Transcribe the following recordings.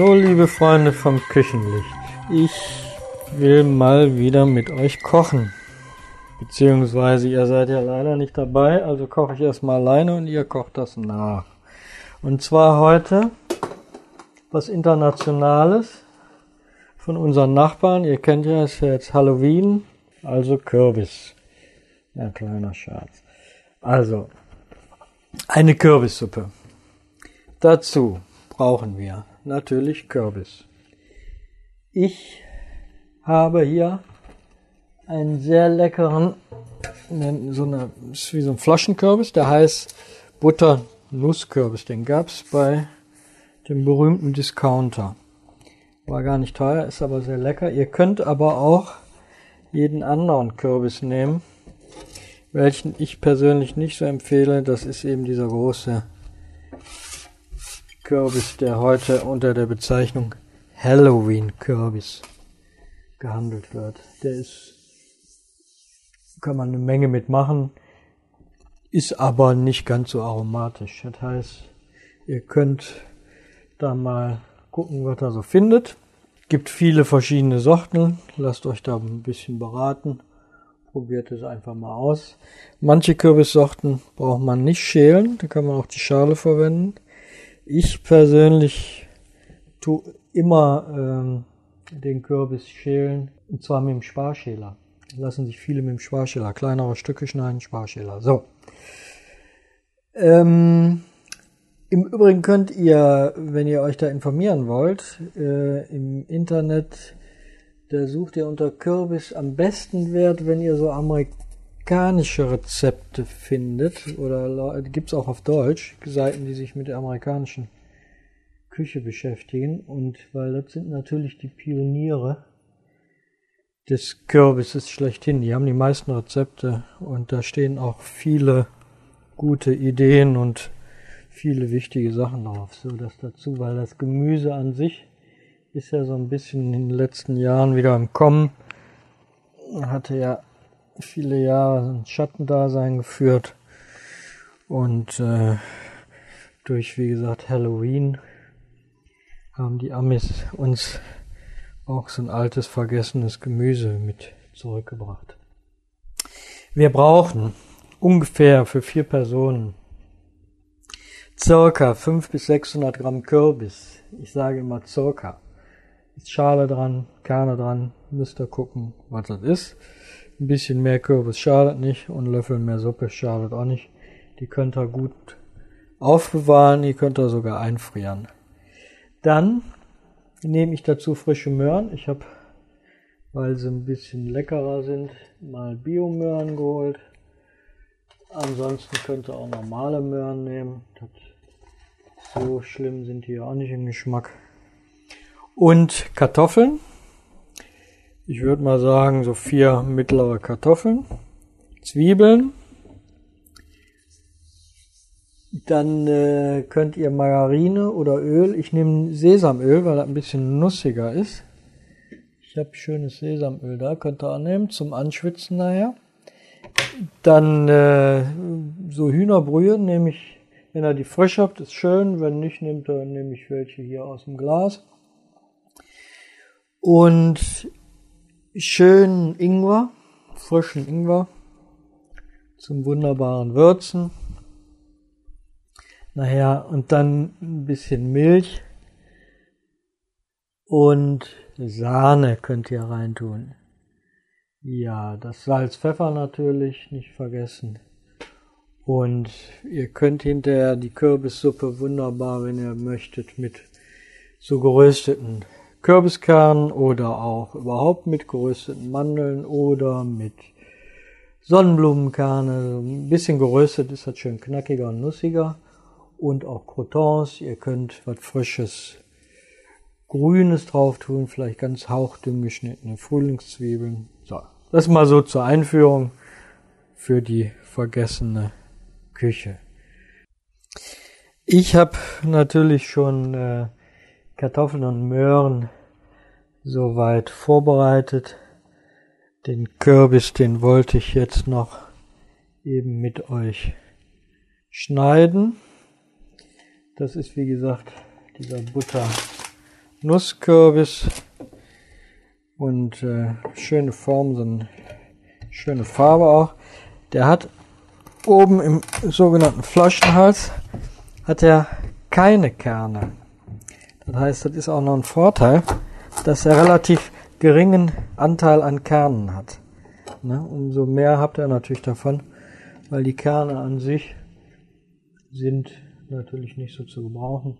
Hallo liebe Freunde vom Küchenlicht. Ich will mal wieder mit euch kochen. Beziehungsweise ihr seid ja leider nicht dabei, also koche ich erstmal alleine und ihr kocht das nach. Und zwar heute was Internationales von unseren Nachbarn. Ihr kennt ja, es ist ja jetzt Halloween, also Kürbis. Ein kleiner Scherz. Also, eine Kürbissuppe. Dazu brauchen wir natürlich Kürbis. Ich habe hier einen sehr leckeren, so eine, ist wie so ein Flaschenkürbis, der heißt Butter-Nusskürbis. Den gab's bei dem berühmten Discounter. War gar nicht teuer, ist aber sehr lecker. Ihr könnt aber auch jeden anderen Kürbis nehmen, welchen ich persönlich nicht so empfehle. Das ist eben dieser große Kürbis, der heute unter der Bezeichnung Halloween Kürbis gehandelt wird. Der ist, kann man eine Menge mitmachen, ist aber nicht ganz so aromatisch. Das heißt, ihr könnt da mal gucken, was er so findet. Gibt viele verschiedene Sorten. Lasst euch da ein bisschen beraten. Probiert es einfach mal aus. Manche Kürbissorten braucht man nicht schälen. Da kann man auch die Schale verwenden. Ich persönlich tue immer ähm, den Kürbis schälen, und zwar mit dem Sparschäler. Lassen sich viele mit dem Sparschäler, kleinere Stücke schneiden, Sparschäler. So. Ähm, Im Übrigen könnt ihr, wenn ihr euch da informieren wollt, äh, im Internet, da sucht ihr unter Kürbis am besten Wert, wenn ihr so amerikanische Rezepte findet, oder gibt's auch auf Deutsch, Seiten, die sich mit der amerikanischen Küche beschäftigen. Und weil das sind natürlich die Pioniere des Kürbisses schlechthin. Die haben die meisten Rezepte und da stehen auch viele gute Ideen und viele wichtige Sachen drauf. So das dazu, weil das Gemüse an sich ist ja so ein bisschen in den letzten Jahren wieder im Kommen. Hatte ja viele Jahre ein Schattendasein geführt und äh, durch, wie gesagt, Halloween haben die Amis uns auch so ein altes, vergessenes Gemüse mit zurückgebracht. Wir brauchen ungefähr für vier Personen circa 500 bis 600 Gramm Kürbis. Ich sage immer circa. Ist Schale dran, Kerne dran, müsst ihr gucken, was das ist. Ein bisschen mehr Kürbis schadet nicht und Löffel mehr Suppe schadet auch nicht. Die könnt ihr gut aufbewahren, die könnt ihr sogar einfrieren. Dann nehme ich dazu frische Möhren. Ich habe, weil sie ein bisschen leckerer sind, mal Biomöhren geholt. Ansonsten könnt ihr auch normale Möhren nehmen. So schlimm sind die auch nicht im Geschmack. Und Kartoffeln. Ich würde mal sagen, so vier mittlere Kartoffeln. Zwiebeln. Dann äh, könnt ihr Margarine oder Öl. Ich nehme Sesamöl, weil das ein bisschen nussiger ist. Ich habe schönes Sesamöl da, könnt ihr auch nehmen zum Anschwitzen nachher. Dann äh, so Hühnerbrühe nehme ich, wenn ihr die frisch habt, ist schön. Wenn nicht, nehmt ihr, nehme ich welche hier aus dem Glas. Und schön Ingwer, frischen Ingwer zum wunderbaren Würzen. Naja, und dann ein bisschen Milch und Sahne könnt ihr reintun. Ja, das Salz, Pfeffer natürlich nicht vergessen. Und ihr könnt hinterher die Kürbissuppe wunderbar, wenn ihr möchtet, mit so gerösteten Kürbiskernen oder auch überhaupt mit gerösteten Mandeln oder mit Sonnenblumenkerne. Ein bisschen geröstet ist das schön knackiger und nussiger und auch Crotons. Ihr könnt was Frisches, Grünes drauf tun, vielleicht ganz hauchdünn geschnittene Frühlingszwiebeln. So, das mal so zur Einführung für die vergessene Küche. Ich habe natürlich schon äh, Kartoffeln und Möhren soweit vorbereitet. Den Kürbis, den wollte ich jetzt noch eben mit euch schneiden. Das ist wie gesagt dieser Butter Nusskürbis und äh, schöne Form, so eine schöne Farbe auch. Der hat oben im sogenannten Flaschenhals hat er keine Kerne. Das heißt, das ist auch noch ein Vorteil, dass er relativ geringen Anteil an Kernen hat. Ne? Umso mehr habt ihr natürlich davon, weil die Kerne an sich sind natürlich nicht so zu gebrauchen.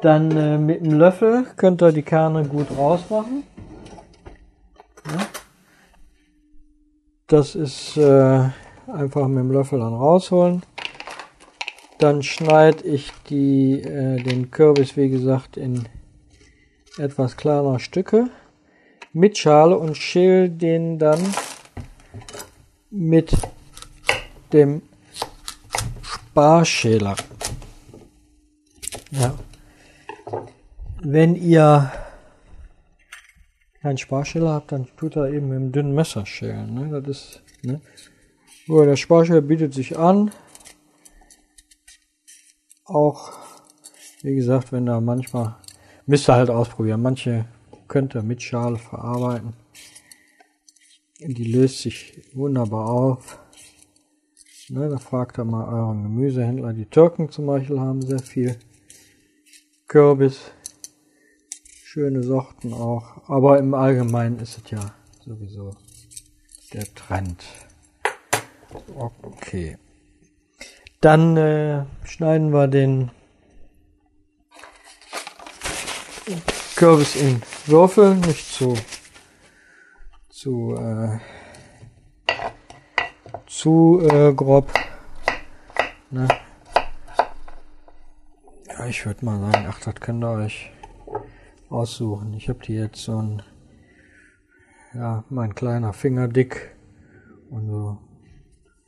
Dann äh, mit dem Löffel könnt ihr die Kerne gut rausmachen. Ja. Das ist äh, einfach mit dem Löffel dann rausholen. Dann schneide ich die, äh, den Kürbis, wie gesagt, in etwas kleiner Stücke mit Schale und schäle den dann mit dem Sparschäler. Ja. Wenn ihr keinen Sparschäler habt, dann tut er eben mit einem dünnen Messer schälen. Ne? Das ist, ne? Der Sparschäler bietet sich an. Auch, wie gesagt, wenn da manchmal, müsst ihr halt ausprobieren. Manche könnt ihr mit Schale verarbeiten. Die löst sich wunderbar auf. Ne, da fragt ihr mal euren Gemüsehändler. Die Türken zum Beispiel haben sehr viel Kürbis. Schöne Sorten auch. Aber im Allgemeinen ist es ja sowieso der Trend. Okay. Dann äh, schneiden wir den Kürbis in Würfel, nicht zu zu äh, zu äh, grob. Ne? Ja, ich würde mal sagen, ach, das könnt ihr euch aussuchen. Ich habe die jetzt so ein, ja, mein kleiner Finger dick und so,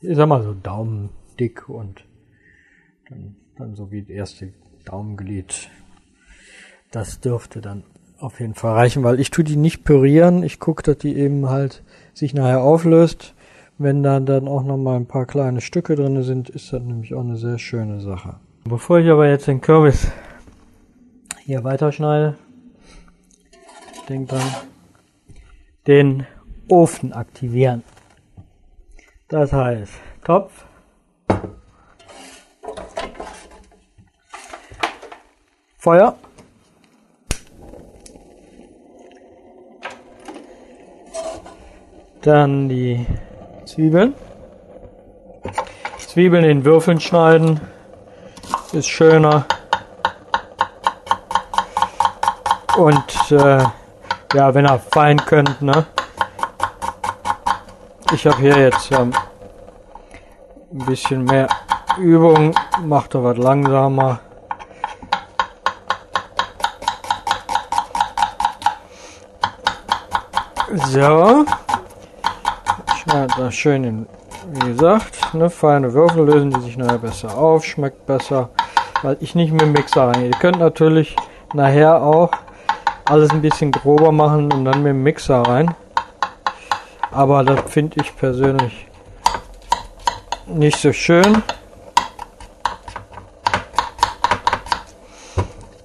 ich sag mal so Daumen dick und dann, dann so wie das erste Daumenglied. Das dürfte dann auf jeden Fall reichen, weil ich tue die nicht pürieren. Ich gucke, dass die eben halt sich nachher auflöst. Wenn da dann auch noch mal ein paar kleine Stücke drin sind, ist das nämlich auch eine sehr schöne Sache. Bevor ich aber jetzt den Kürbis hier weiterschneide, denk dran, den Ofen aktivieren. Das heißt, Topf, Feuer, dann die Zwiebeln. Zwiebeln in Würfeln schneiden ist schöner. Und äh, ja, wenn ihr fein könnt, ne? Ich habe hier jetzt ähm, ein bisschen mehr Übung, macht er was langsamer. So, schneide das schön in, wie gesagt, ne, feine Würfel lösen die sich nachher besser auf, schmeckt besser, weil ich nicht mit dem Mixer rein. Ihr könnt natürlich nachher auch alles ein bisschen grober machen und dann mit dem Mixer rein. Aber das finde ich persönlich nicht so schön.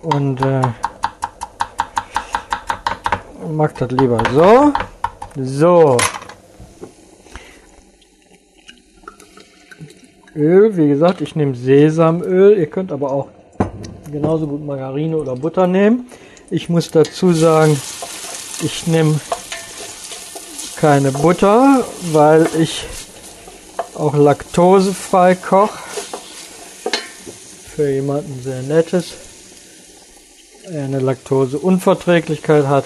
Und äh, mag das lieber so. So. Öl, wie gesagt, ich nehme Sesamöl. Ihr könnt aber auch genauso gut Margarine oder Butter nehmen. Ich muss dazu sagen, ich nehme keine Butter, weil ich auch laktosefrei koche. Für jemanden sehr nettes, der eine Laktoseunverträglichkeit hat.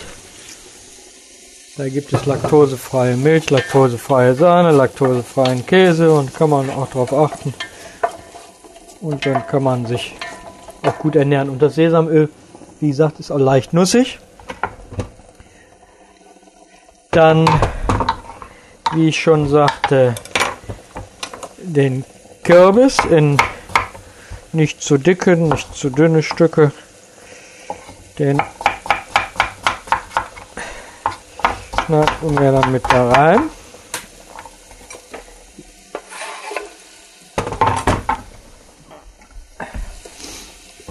Da gibt es laktosefreie Milch, laktosefreie Sahne, laktosefreien Käse und kann man auch darauf achten. Und dann kann man sich auch gut ernähren. Und das Sesamöl, wie gesagt, ist auch leicht nussig. Dann, wie ich schon sagte, den Kürbis in nicht zu dicke, nicht zu dünne Stücke. Den schneiden wir dann mit da rein.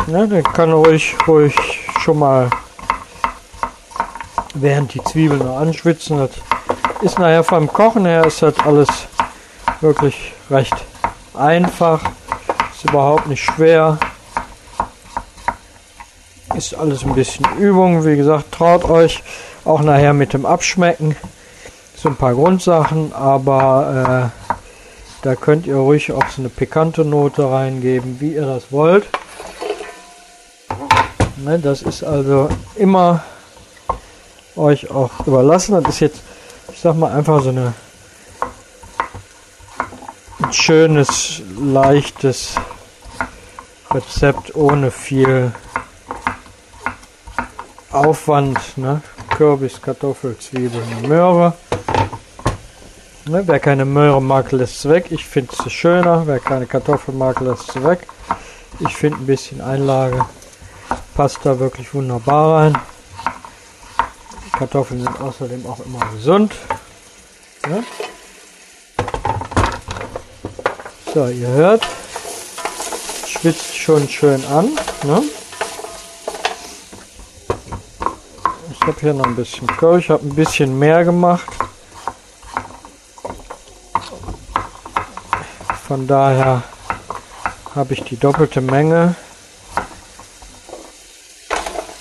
Ja, der kann ruhig, ruhig schon mal, während die Zwiebeln noch anschwitzen. Das ist nachher vom Kochen her ist das alles wirklich recht einfach. Ist überhaupt nicht schwer. Ist alles ein bisschen Übung. Wie gesagt, traut euch auch nachher mit dem Abschmecken. So ein paar Grundsachen, aber äh, da könnt ihr ruhig auch so eine pikante Note reingeben, wie ihr das wollt. Ne, das ist also immer euch auch überlassen. Das ist jetzt, ich sag mal, einfach so eine ein schönes, leichtes Rezept ohne viel Aufwand. Ne? Kürbis, Kartoffel, Zwiebeln, Möhre. Ne? Wer keine Möhre mag, lässt es weg. Ich finde es schöner. Wer keine Kartoffel mag, lässt es weg. Ich finde ein bisschen Einlage passt da wirklich wunderbar rein. Kartoffeln sind außerdem auch immer gesund. Ne? So, ihr hört, schwitzt schon schön an. Ne? Ich habe hier noch ein bisschen Curry, ich habe ein bisschen mehr gemacht. Von daher habe ich die doppelte Menge.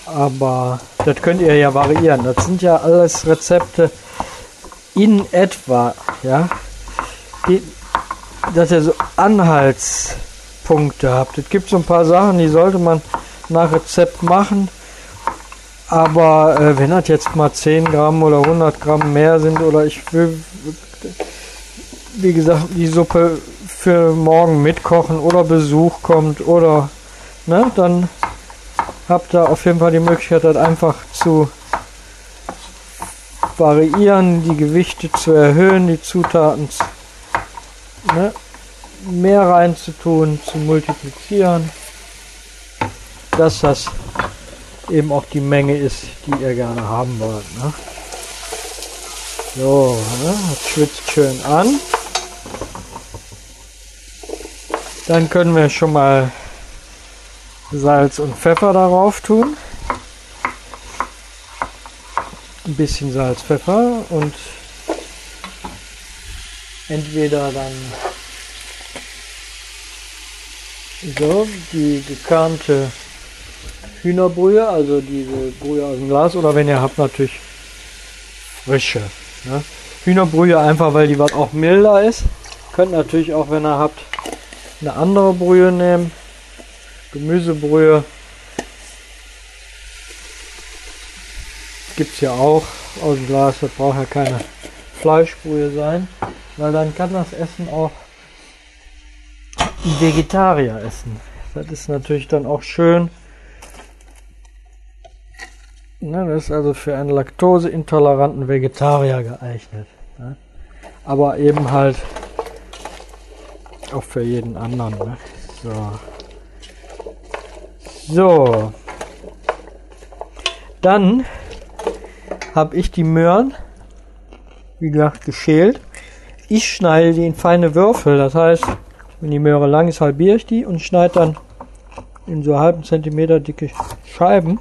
Aber das könnt ihr ja variieren. Das sind ja alles Rezepte in etwa, ja. Die, dass ihr so Anhaltspunkte habt. Es gibt so ein paar Sachen, die sollte man nach Rezept machen. Aber äh, wenn das jetzt mal 10 Gramm oder 100 Gramm mehr sind oder ich will, wie gesagt, die Suppe für morgen mitkochen oder Besuch kommt oder, ne, dann habt ihr auf jeden Fall die Möglichkeit, das einfach zu variieren, die Gewichte zu erhöhen, die Zutaten ne, mehr reinzutun, zu multiplizieren, dass das eben auch die Menge ist, die ihr gerne haben wollt. Ne? So, ne, das schwitzt schön an. Dann können wir schon mal Salz und Pfeffer darauf tun. Ein bisschen Salz, Pfeffer und entweder dann so die gekernte Hühnerbrühe, also diese Brühe aus dem Glas, oder wenn ihr habt natürlich frische. Ne? Hühnerbrühe einfach, weil die was auch milder ist. Könnt natürlich auch, wenn ihr habt, eine andere Brühe nehmen. Gemüsebrühe gibt es ja auch aus dem Glas. Das braucht ja keine Fleischbrühe sein, weil dann kann das Essen auch Vegetarier essen. Das ist natürlich dann auch schön. Ne, das ist also für einen laktoseintoleranten Vegetarier geeignet. Ne? Aber eben halt auch für jeden anderen. Ne? So. So. Dann habe ich die Möhren, wie gesagt, geschält. Ich schneide die in feine Würfel. Das heißt, wenn die Möhre lang ist, halbiere ich die und schneide dann in so halben Zentimeter dicke Scheiben.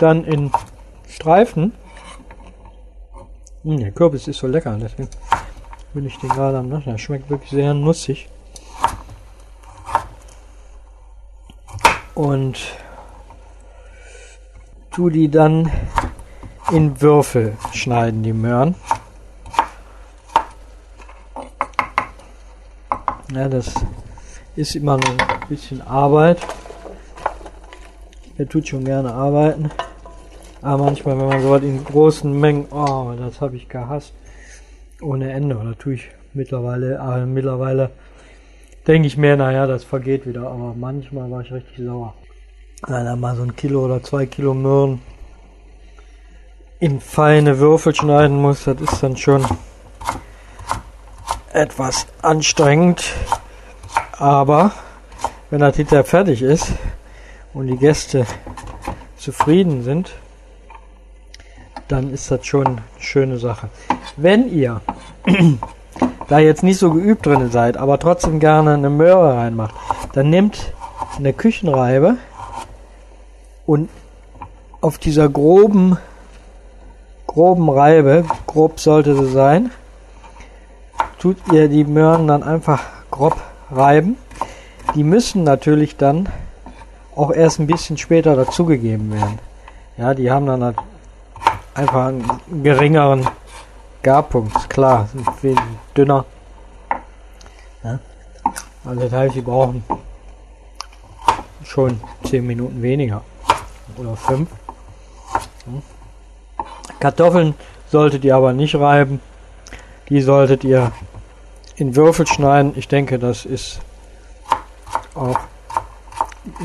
Dann in Streifen. Hm, der Kürbis ist so lecker, deswegen will ich den gerade am Naschen. Schmeckt wirklich sehr nussig. Und tu die dann in Würfel schneiden, die Möhren. Ja, das ist immer ein bisschen Arbeit. Er tut schon gerne arbeiten. Aber manchmal, wenn man so was in großen Mengen, oh, das habe ich gehasst. Ohne Ende. Oder tue ich mittlerweile, äh, mittlerweile denke ich mir, naja, das vergeht wieder. Aber manchmal war ich richtig sauer. Wenn da mal so ein Kilo oder zwei Kilo Möhren in feine Würfel schneiden muss, das ist dann schon etwas anstrengend. Aber wenn das hinterher fertig ist und die Gäste zufrieden sind, dann ist das schon eine schöne Sache. Wenn ihr da jetzt nicht so geübt drin seid, aber trotzdem gerne eine Möhre reinmacht, dann nehmt eine Küchenreibe und auf dieser groben, groben Reibe, grob sollte sie sein, tut ihr die Möhren dann einfach grob reiben. Die müssen natürlich dann auch erst ein bisschen später dazugegeben werden. Ja, die haben dann halt einfach einen geringeren Garpunkt, klar, sind viel dünner. Ja. Also das heißt, sie brauchen schon 10 Minuten weniger oder 5. Kartoffeln solltet ihr aber nicht reiben. Die solltet ihr in Würfel schneiden. Ich denke, das ist auch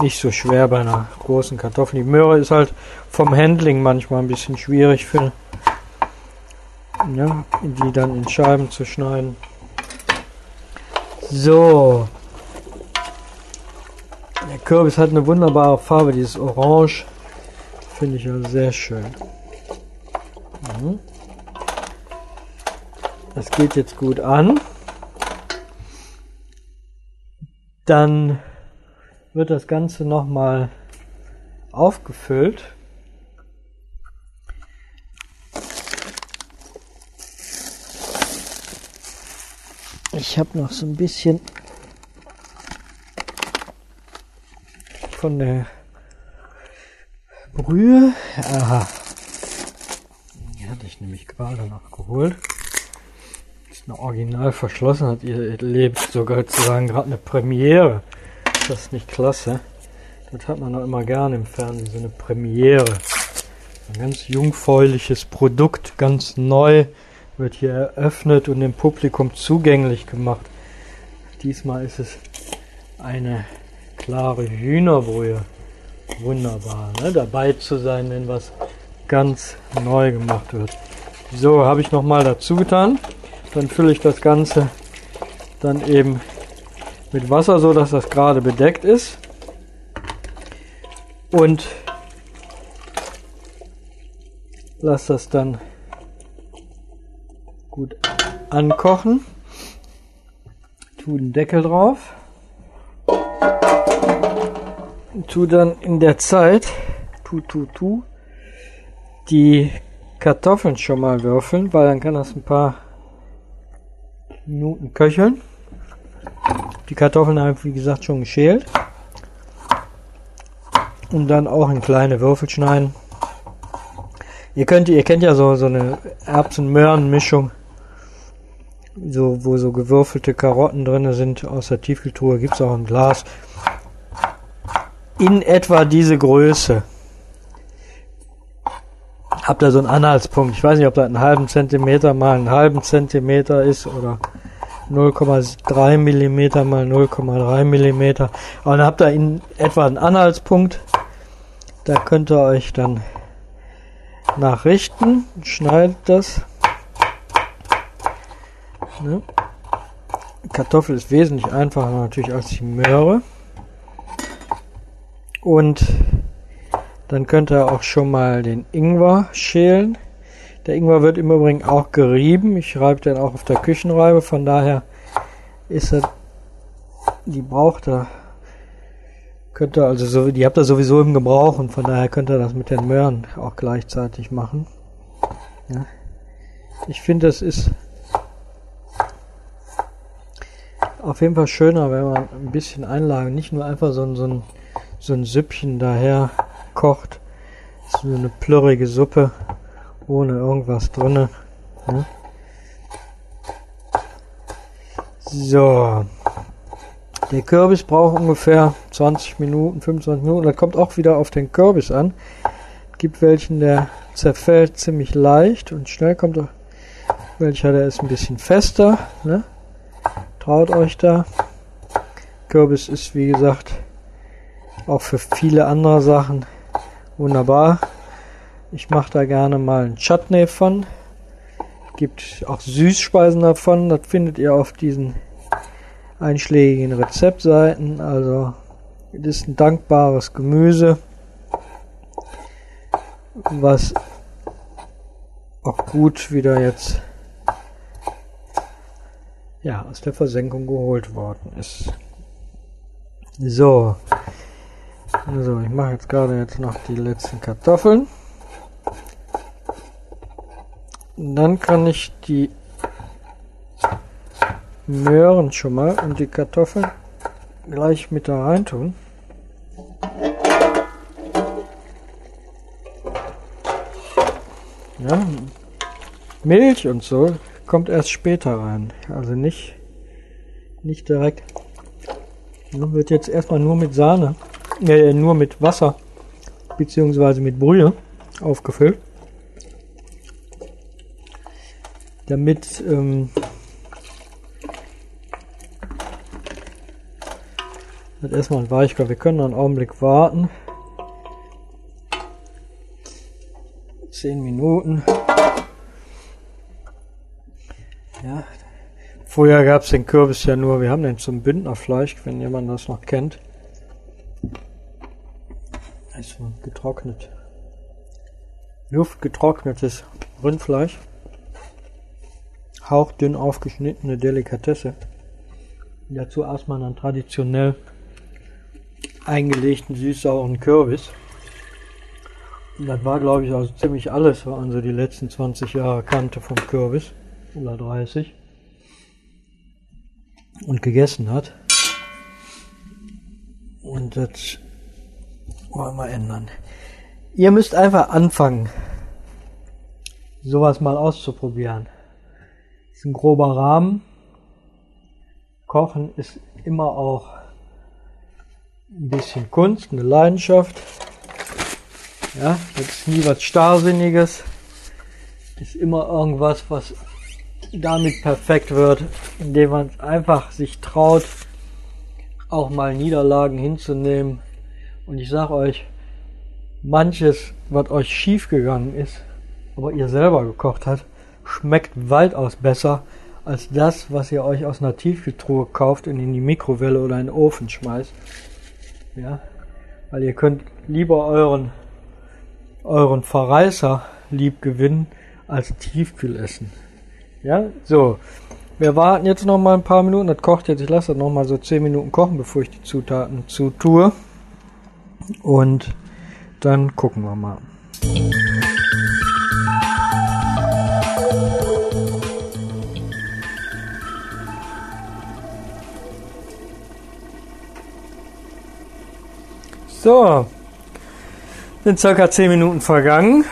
nicht so schwer bei einer großen Kartoffel. Die Möhre ist halt vom Handling manchmal ein bisschen schwierig für ja, die dann in Scheiben zu schneiden. So. Der Kürbis hat eine wunderbare Farbe, dieses Orange. Finde ich ja sehr schön. Mhm. Das geht jetzt gut an. Dann wird das Ganze nochmal aufgefüllt. Ich habe noch so ein bisschen von der Brühe. Aha. Die hatte ich nämlich gerade noch geholt. Eine original verschlossen, hat ihr lebt sogar sozusagen gerade eine Premiere. Das ist nicht klasse. Das hat man auch immer gerne im Fernsehen, so eine Premiere. Ein ganz jungfräuliches Produkt, ganz neu wird hier eröffnet und dem Publikum zugänglich gemacht. Diesmal ist es eine klare Hühnerbrühe. Wunderbar, ne? dabei zu sein, wenn was ganz neu gemacht wird. So, habe ich nochmal dazu getan. Dann fülle ich das Ganze dann eben mit Wasser, so dass das gerade bedeckt ist. Und lasse das dann gut ankochen. Tu den Deckel drauf. Tu dann in der Zeit, tu, tu, tu, die Kartoffeln schon mal würfeln, weil dann kann das ein paar Minuten köcheln. Die Kartoffeln habe ich wie gesagt schon geschält. Und dann auch in kleine Würfel schneiden. Ihr könnt, ihr kennt ja so, so eine Erbsen-Möhren-Mischung so, wo so gewürfelte Karotten drin sind aus der Tiefkühltruhe, gibt es auch ein Glas. In etwa diese Größe. Habt ihr so einen Anhaltspunkt. Ich weiß nicht, ob das einen halben Zentimeter mal einen halben Zentimeter ist oder 0,3 Millimeter mal 0,3 Millimeter. Aber dann habt ihr in etwa einen Anhaltspunkt. Da könnt ihr euch dann nachrichten. Schneidet das. Ne? Kartoffel ist wesentlich einfacher natürlich als die Möhre. Und dann könnt ihr auch schon mal den Ingwer schälen. Der Ingwer wird im Übrigen auch gerieben. Ich reibe den auch auf der Küchenreibe. Von daher ist er, die braucht er, könnt ihr also so, die habt ihr sowieso im Gebrauch und von daher könnt ihr das mit den Möhren auch gleichzeitig machen. Ja. Ich finde, das ist auf jeden Fall schöner, wenn man ein bisschen Einlage, nicht nur einfach so so ein, so ein Süppchen daher kocht. So eine plörrige Suppe ohne irgendwas drinne. Ne? So. Der Kürbis braucht ungefähr 20 Minuten, 25 Minuten. Das kommt auch wieder auf den Kürbis an. Gibt welchen, der zerfällt ziemlich leicht und schnell kommt auch welcher, der ist ein bisschen fester. Ne? Traut euch da. Kürbis ist wie gesagt auch für viele andere Sachen wunderbar. Ich mache da gerne mal ein Chutney von. Gibt auch Süßspeisen davon. Das findet ihr auf diesen einschlägigen Rezeptseiten. Also es ist ein dankbares Gemüse, was auch gut wieder jetzt ja, aus der Versenkung geholt worden ist. So. So, ich mache jetzt gerade jetzt noch die letzten Kartoffeln. Dann kann ich die Möhren schon mal und die Kartoffeln gleich mit da rein tun. Ja, Milch und so kommt erst später rein. Also nicht, nicht direkt. Das wird jetzt erstmal nur mit Sahne äh, nur mit Wasser beziehungsweise mit Brühe aufgefüllt. Damit ähm, wird erstmal ein Weichkocher. Wir können noch einen Augenblick warten. 10 Minuten. Ja. Vorher gab es den Kürbis ja nur, wir haben den zum Bündnerfleisch, wenn jemand das noch kennt. Also getrocknet. Luftgetrocknetes Rindfleisch. Hauchdünn aufgeschnittene Delikatesse. Dazu erstmal dann traditionell eingelegten süß-sauren Kürbis. Und das war, glaube ich, also ziemlich alles, was man so die letzten 20 Jahre kannte vom Kürbis. Oder 30. Und gegessen hat. Und das wollen wir ändern. Ihr müsst einfach anfangen, sowas mal auszuprobieren. Das ist ein grober Rahmen. Kochen ist immer auch ein bisschen Kunst, eine Leidenschaft. Ja, das ist nie was Starrsinniges. Ist immer irgendwas, was damit perfekt wird, indem man einfach sich traut, auch mal Niederlagen hinzunehmen. Und ich sag euch, manches, was euch schief gegangen ist, aber ihr selber gekocht habt, schmeckt weitaus besser als das, was ihr euch aus einer Tiefkühltruhe kauft und in die Mikrowelle oder in den Ofen schmeißt. Ja, weil ihr könnt lieber euren euren Verreißer lieb gewinnen als Tiefkühlessen. Ja, so. Wir warten jetzt noch mal ein paar Minuten. Das kocht jetzt. Ich lasse das noch mal so 10 Minuten kochen, bevor ich die Zutaten zutue. Und dann gucken wir mal. So, sind circa 10 Minuten vergangen.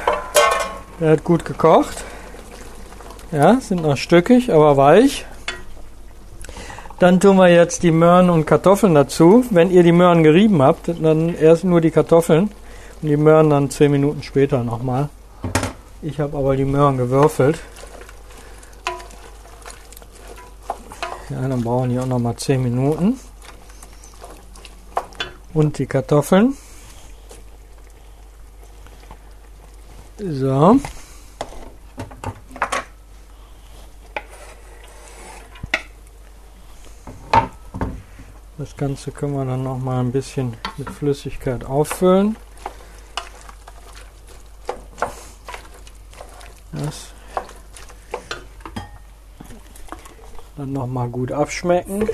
Der hat gut gekocht. Ja, sind noch stückig, aber weich. Dann tun wir jetzt die Möhren und Kartoffeln dazu. Wenn ihr die Möhren gerieben habt, dann erst nur die Kartoffeln und die Möhren dann 10 Minuten später nochmal. Ich habe aber die Möhren gewürfelt. Ja, dann brauchen die auch nochmal 10 Minuten. Und die Kartoffeln. So. Das Ganze können wir dann noch mal ein bisschen mit Flüssigkeit auffüllen. Das dann noch mal gut abschmecken.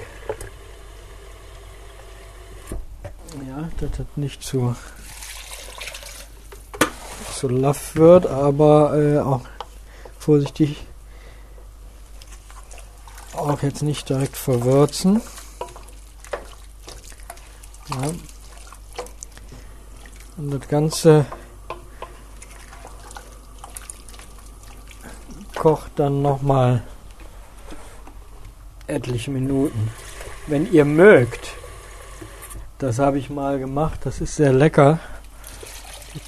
Ja, das nicht zu so laff wird, aber äh, auch vorsichtig auch jetzt nicht direkt verwürzen. Ja. Und das Ganze kocht dann nochmal etliche Minuten. Wenn ihr mögt, das habe ich mal gemacht, das ist sehr lecker.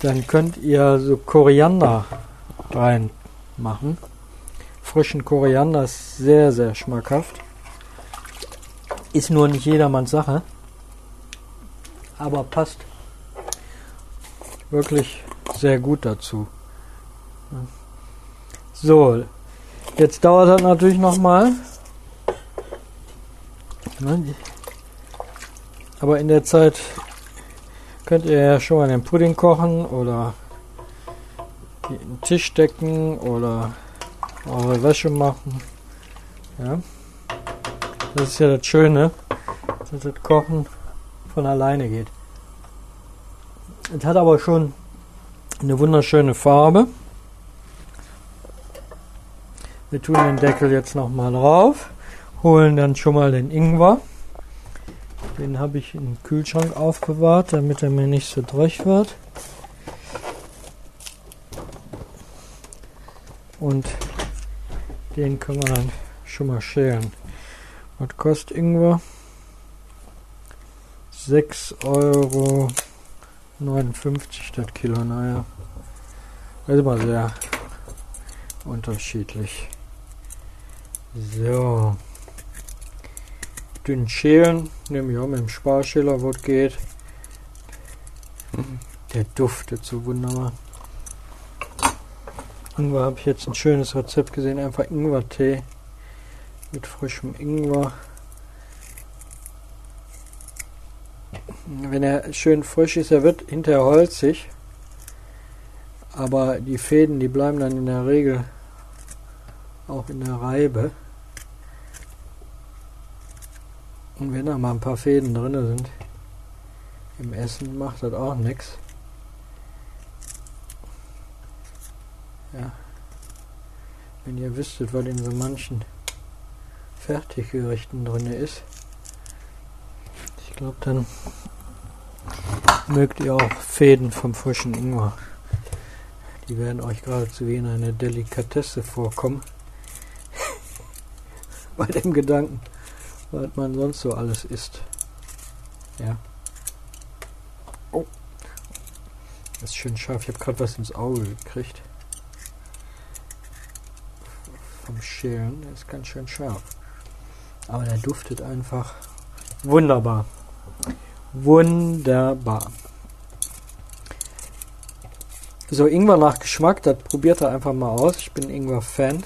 Dann könnt ihr so Koriander reinmachen. Frischen Koriander ist sehr, sehr schmackhaft. Ist nur nicht jedermanns Sache. Aber passt wirklich sehr gut dazu. So, jetzt dauert das natürlich nochmal. Aber in der Zeit Könnt ihr ja schon mal den Pudding kochen oder den Tisch decken oder eure Wäsche machen. Ja. Das ist ja das Schöne, dass das Kochen von alleine geht. Es hat aber schon eine wunderschöne Farbe. Wir tun den Deckel jetzt nochmal drauf, holen dann schon mal den Ingwer. Den habe ich im Kühlschrank aufbewahrt, damit er mir nicht so dreckig wird. Und den können wir dann schon mal schälen. Was kostet Ingwer? 6,59 Euro das Kilo. Naja, das ist immer sehr unterschiedlich. So. Dünn schälen. Nehme ich auch mit dem Sparschäler, wo es geht. Der duftet so wunderbar. Ingwer habe ich jetzt ein schönes Rezept gesehen. Einfach Ingwer-Tee mit frischem Ingwer. Wenn er schön frisch ist, er wird hinterher holzig. Aber die Fäden, die bleiben dann in der Regel auch in der Reibe. Und wenn da mal ein paar Fäden drin sind im Essen, macht das auch nichts. Ja. Wenn ihr wüsstet, was in so manchen Fertiggerichten drin ist. Ich glaube, dann mögt ihr auch Fäden vom frischen Ingwer. Die werden euch geradezu wie in eine Delikatesse vorkommen. Bei dem Gedanken, was man sonst so alles isst. Ja. Oh. Das ist schön scharf. Ich habe gerade was ins Auge gekriegt. Vom Schälen. Der ist ganz schön scharf. Aber der duftet einfach wunderbar. Wunderbar. So, Ingwer nach Geschmack, das probiert er einfach mal aus. Ich bin Ingwer-Fan.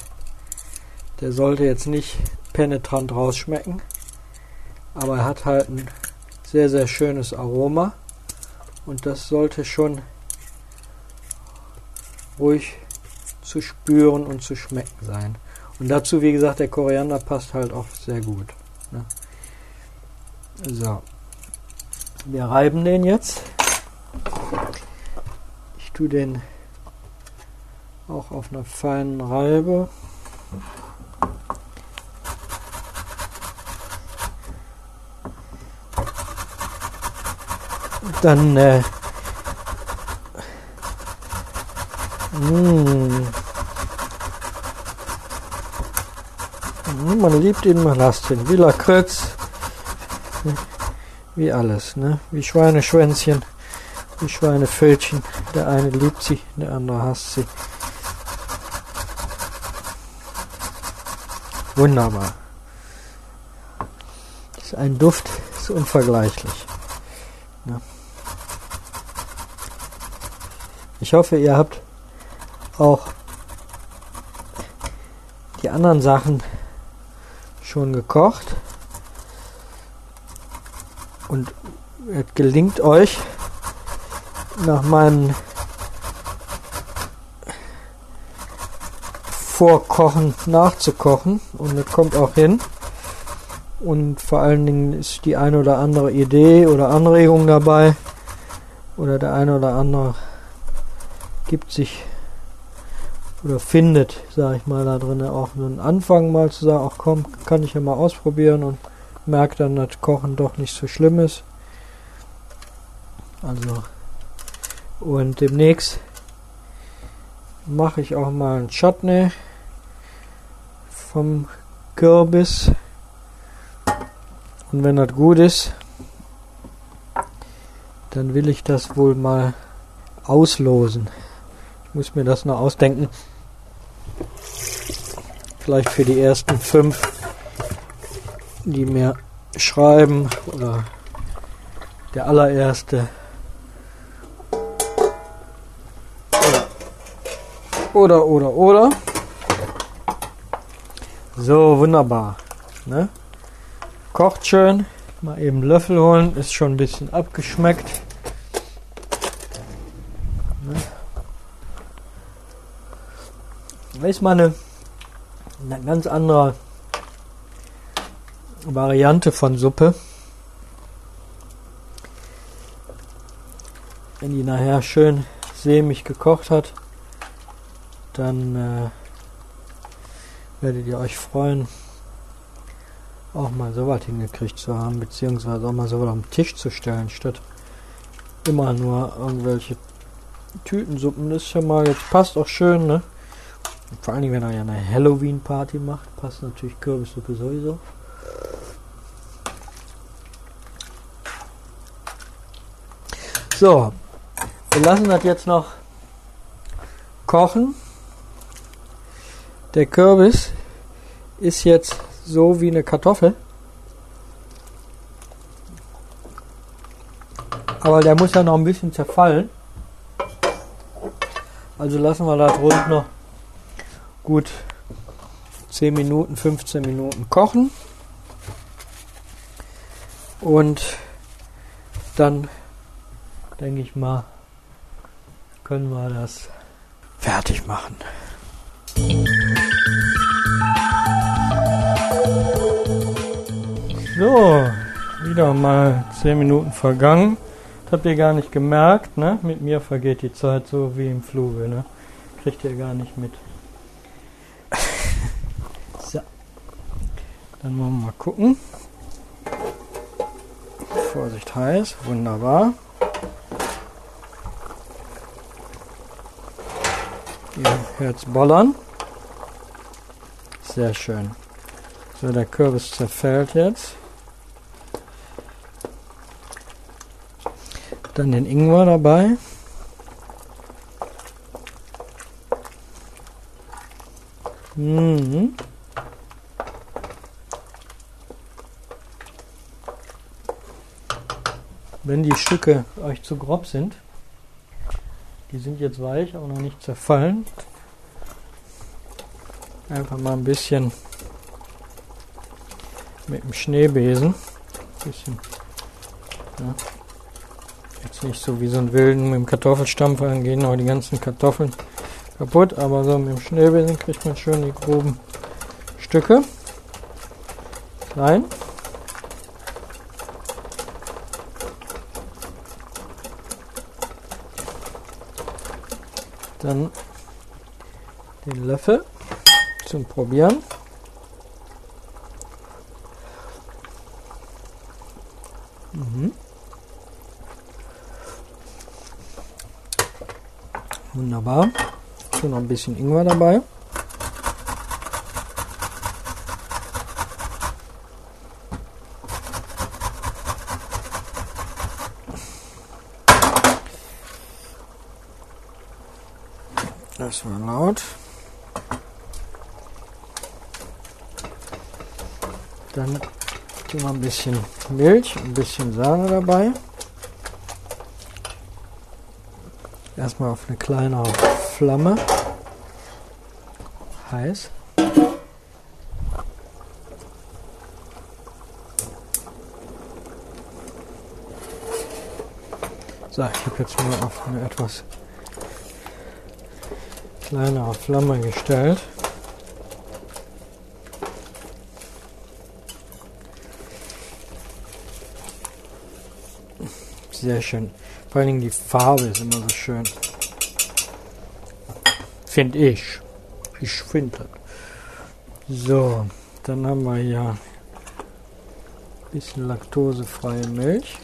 Der sollte jetzt nicht penetrant rausschmecken. Aber er hat halt ein sehr, sehr schönes Aroma. Und das sollte schon ruhig zu spüren und zu schmecken sein. Und dazu, wie gesagt, der Koriander passt halt auch sehr gut. Ne? So. Wir reiben den jetzt. Ich tue den auch auf einer feinen Reibe. Dann äh, mh, mm. Man liebt ihn, man hasst ihn. Wie Lakritz. Wie alles, ne? Wie Schweineschwänzchen, wie Schweinefötchen. Der eine liebt sie, der andere hasst sie. Wunderbar. Das ist ein Duft, ist unvergleichlich. Ne? Ich hoffe, ihr habt auch die anderen Sachen schon gekocht. Und es gelingt euch nach meinem Vorkochen nachzukochen. Und es kommt auch hin. Und vor allen Dingen ist die eine oder andere Idee oder Anregung dabei. Oder der eine oder andere gibt sich oder findet, sage ich mal, da drin auch einen Anfang mal zu sagen, ach komm, kann ich ja mal ausprobieren und merkt dann, dass Kochen doch nicht so schlimm ist. Also, und demnächst mache ich auch mal ein Chutney vom Kürbis. Und wenn das gut ist, dann will ich das wohl mal auslosen. Ich muss mir das noch ausdenken. Vielleicht für die ersten fünf die mir schreiben oder der allererste oder oder oder so wunderbar ne? kocht schön mal eben Löffel holen ist schon ein bisschen abgeschmeckt ne? ist mal eine, ganz andere Variante von Suppe. Wenn die nachher schön sämig gekocht hat, dann äh, werdet ihr euch freuen, auch mal so was hingekriegt zu haben, beziehungsweise auch mal so was auf den Tisch zu stellen, statt immer nur irgendwelche Tütensuppen. Das ist schon mal, jetzt passt auch schön, ne? Vor allen Dingen, wenn er ja eine Halloween-Party macht, passt natürlich Kürbissuppe sowieso. So, wir lassen das jetzt noch kochen. Der Kürbis ist jetzt so wie eine Kartoffel. Aber der muss ja noch ein bisschen zerfallen. Also lassen wir das rund noch gut 10 Minuten, 15 Minuten kochen. Und dann denke ich mal, können wir das fertig machen. So, wieder mal 10 Minuten vergangen. Das habt ihr gar nicht gemerkt, ne? Mit mir vergeht die Zeit so wie im Fluge, ne? Kriegt ihr gar nicht mit. so. Dann wollen wir mal gucken. Vorsicht heiß, wunderbar. Hört's bollern. Sehr schön. So, der Kürbis zerfällt jetzt. Dann den Ingwer dabei. Mhm. Wenn die Stücke euch zu grob sind, die sind jetzt weich, aber noch nicht zerfallen, einfach mal ein bisschen mit dem Schneebesen, bisschen, ja, jetzt nicht so wie so ein wilden mit dem Kartoffelstampfer, dann gehen auch die ganzen Kartoffeln kaputt, aber so mit dem Schneebesen kriegt man schön die groben Stücke rein. Dann den Löffel zum Probieren. Mhm. Wunderbar. Schon noch ein bisschen Ingwer dabei. Das war laut. Dann tun wir ein bisschen Milch, ein bisschen Sahne dabei. Erstmal auf eine kleine Flamme. Heiß. So, ich habe jetzt mal auf eine etwas kleinere Flamme gestellt. Sehr schön. Vor allen Dingen die Farbe ist immer so schön. Finde ich. Ich finde So, dann haben wir hier ein bisschen laktosefreie Milch.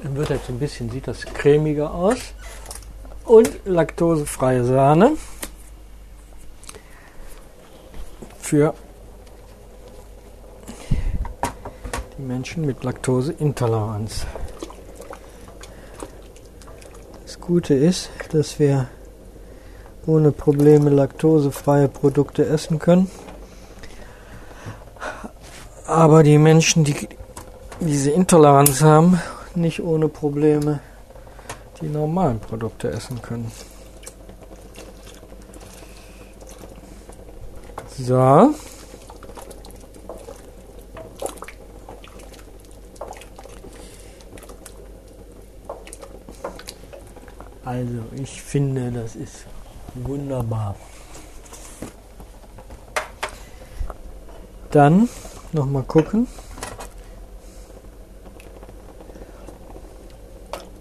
Dann wird jetzt ein bisschen, sieht das cremiger aus. Und laktosefreie Sahne. Für die Menschen mit Laktoseintoleranz. Das Gute ist, dass wir ohne Probleme laktosefreie Produkte essen können. Aber die Menschen, die diese Intoleranz haben nicht ohne Probleme die normalen Produkte essen können. So. Also ich finde, das ist wunderbar. Dann noch mal gucken.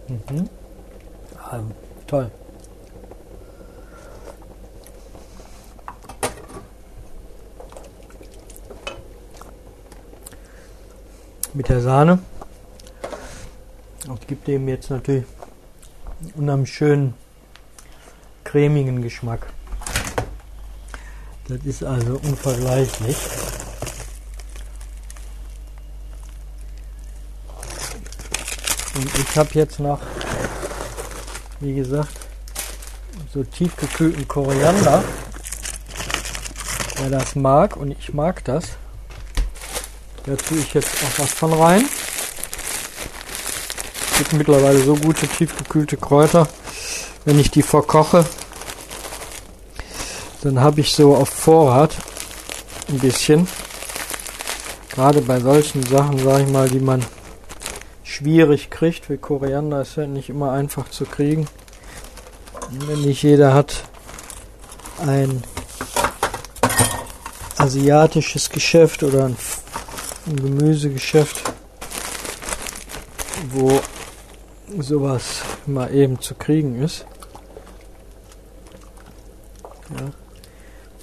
Mhm. Ah, toll. Mit der Sahne. Und gibt dem jetzt natürlich einen unheimlich schönen cremigen Geschmack. Das ist also unvergleichlich. Und ich habe jetzt noch, wie gesagt, so tiefgekühlten Koriander. Wer das mag und ich mag das, da tue ich jetzt auch was von rein. Es gibt mittlerweile so gute tiefgekühlte Kräuter. Wenn ich die verkoche, dann habe ich so auf Vorrat ein bisschen. Gerade bei solchen Sachen, sage ich mal, die man schwierig kriegt, wie Koriander ist ja nicht immer einfach zu kriegen. Wenn nicht jeder hat ein asiatisches Geschäft oder ein, ein Gemüsegeschäft, wo sowas mal eben zu kriegen ist. Ja.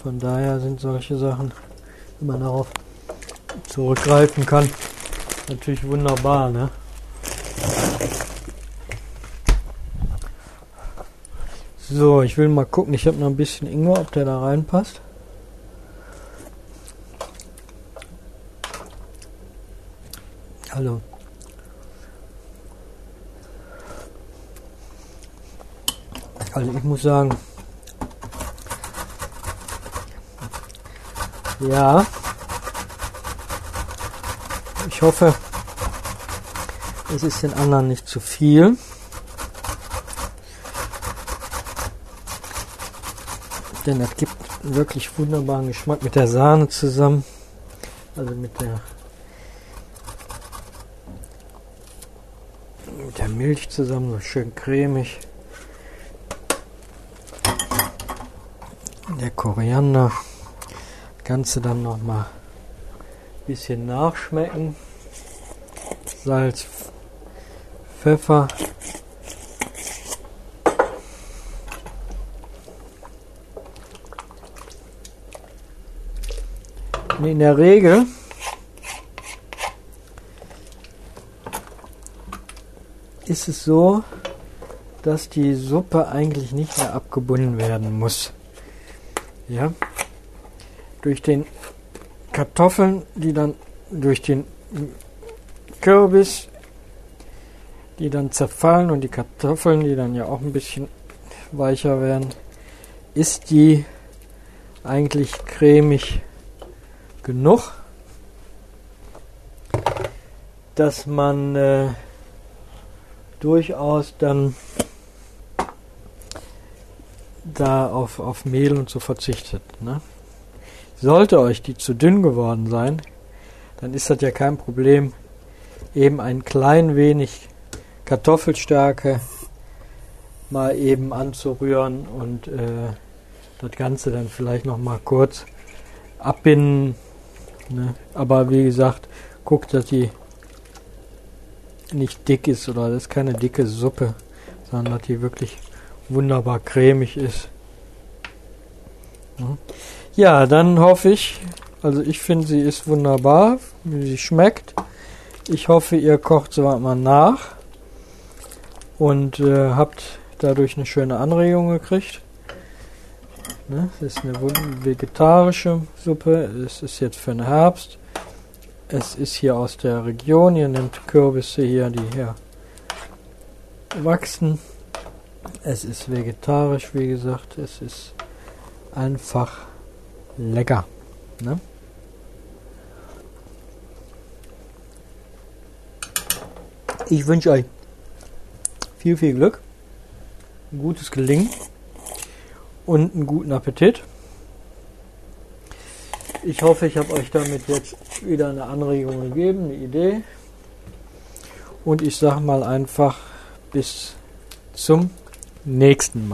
Von daher sind solche Sachen, wenn man darauf zurückgreifen kann, natürlich wunderbar, ne? So, ich will mal gucken. Ich habe noch ein bisschen Ingwer, ob der da reinpasst. Hallo. Also ich muss sagen, Ja. Ich hoffe, es ist den anderen nicht zu viel. Denn das gibt wirklich wunderbaren Geschmack mit der Sahne zusammen. Also mit der mit der Milch zusammen, so schön cremig. Der Koriander. Ganze dann noch mal ein bisschen nachschmecken. Salz, Pfeffer. in der Regel ist es so, dass die Suppe eigentlich nicht mehr abgebunden werden muss. Ja, durch den Kartoffeln, die dann durch den Kürbis, die dann zerfallen und die Kartoffeln, die dann ja auch ein bisschen weicher werden, ist die eigentlich cremig genug, dass man äh, durchaus dann da auf, auf Mehl und so verzichtet. Ne? Sollte euch die zu dünn geworden sein, dann ist das ja kein Problem, eben ein klein wenig Kartoffelstärke mal eben anzurühren und äh, das Ganze dann vielleicht noch mal kurz abbinden. Ne? Aber wie gesagt, guckt, dass die nicht dick ist oder das ist keine dicke Suppe, sondern dass die wirklich wunderbar cremig ist. Ne? Ja, dann hoffe ich, also ich finde, sie ist wunderbar, wie sie schmeckt. Ich hoffe, ihr kocht so mal nach und äh, habt dadurch eine schöne Anregung gekriegt. Ne? Es ist eine vegetarische Suppe. Es ist jetzt für den Herbst. Es ist hier aus der Region. Ihr nehmt Kürbisse hier, die hier wachsen. Es ist vegetarisch, wie gesagt. Es ist einfach lecker. Ne? Ich wünsche euch viel, viel Glück, ein gutes Gelingen und einen guten Appetit. Ich hoffe, ich habe euch damit jetzt wieder eine Anregung gegeben, eine Idee. Und ich sage mal einfach bis zum nächsten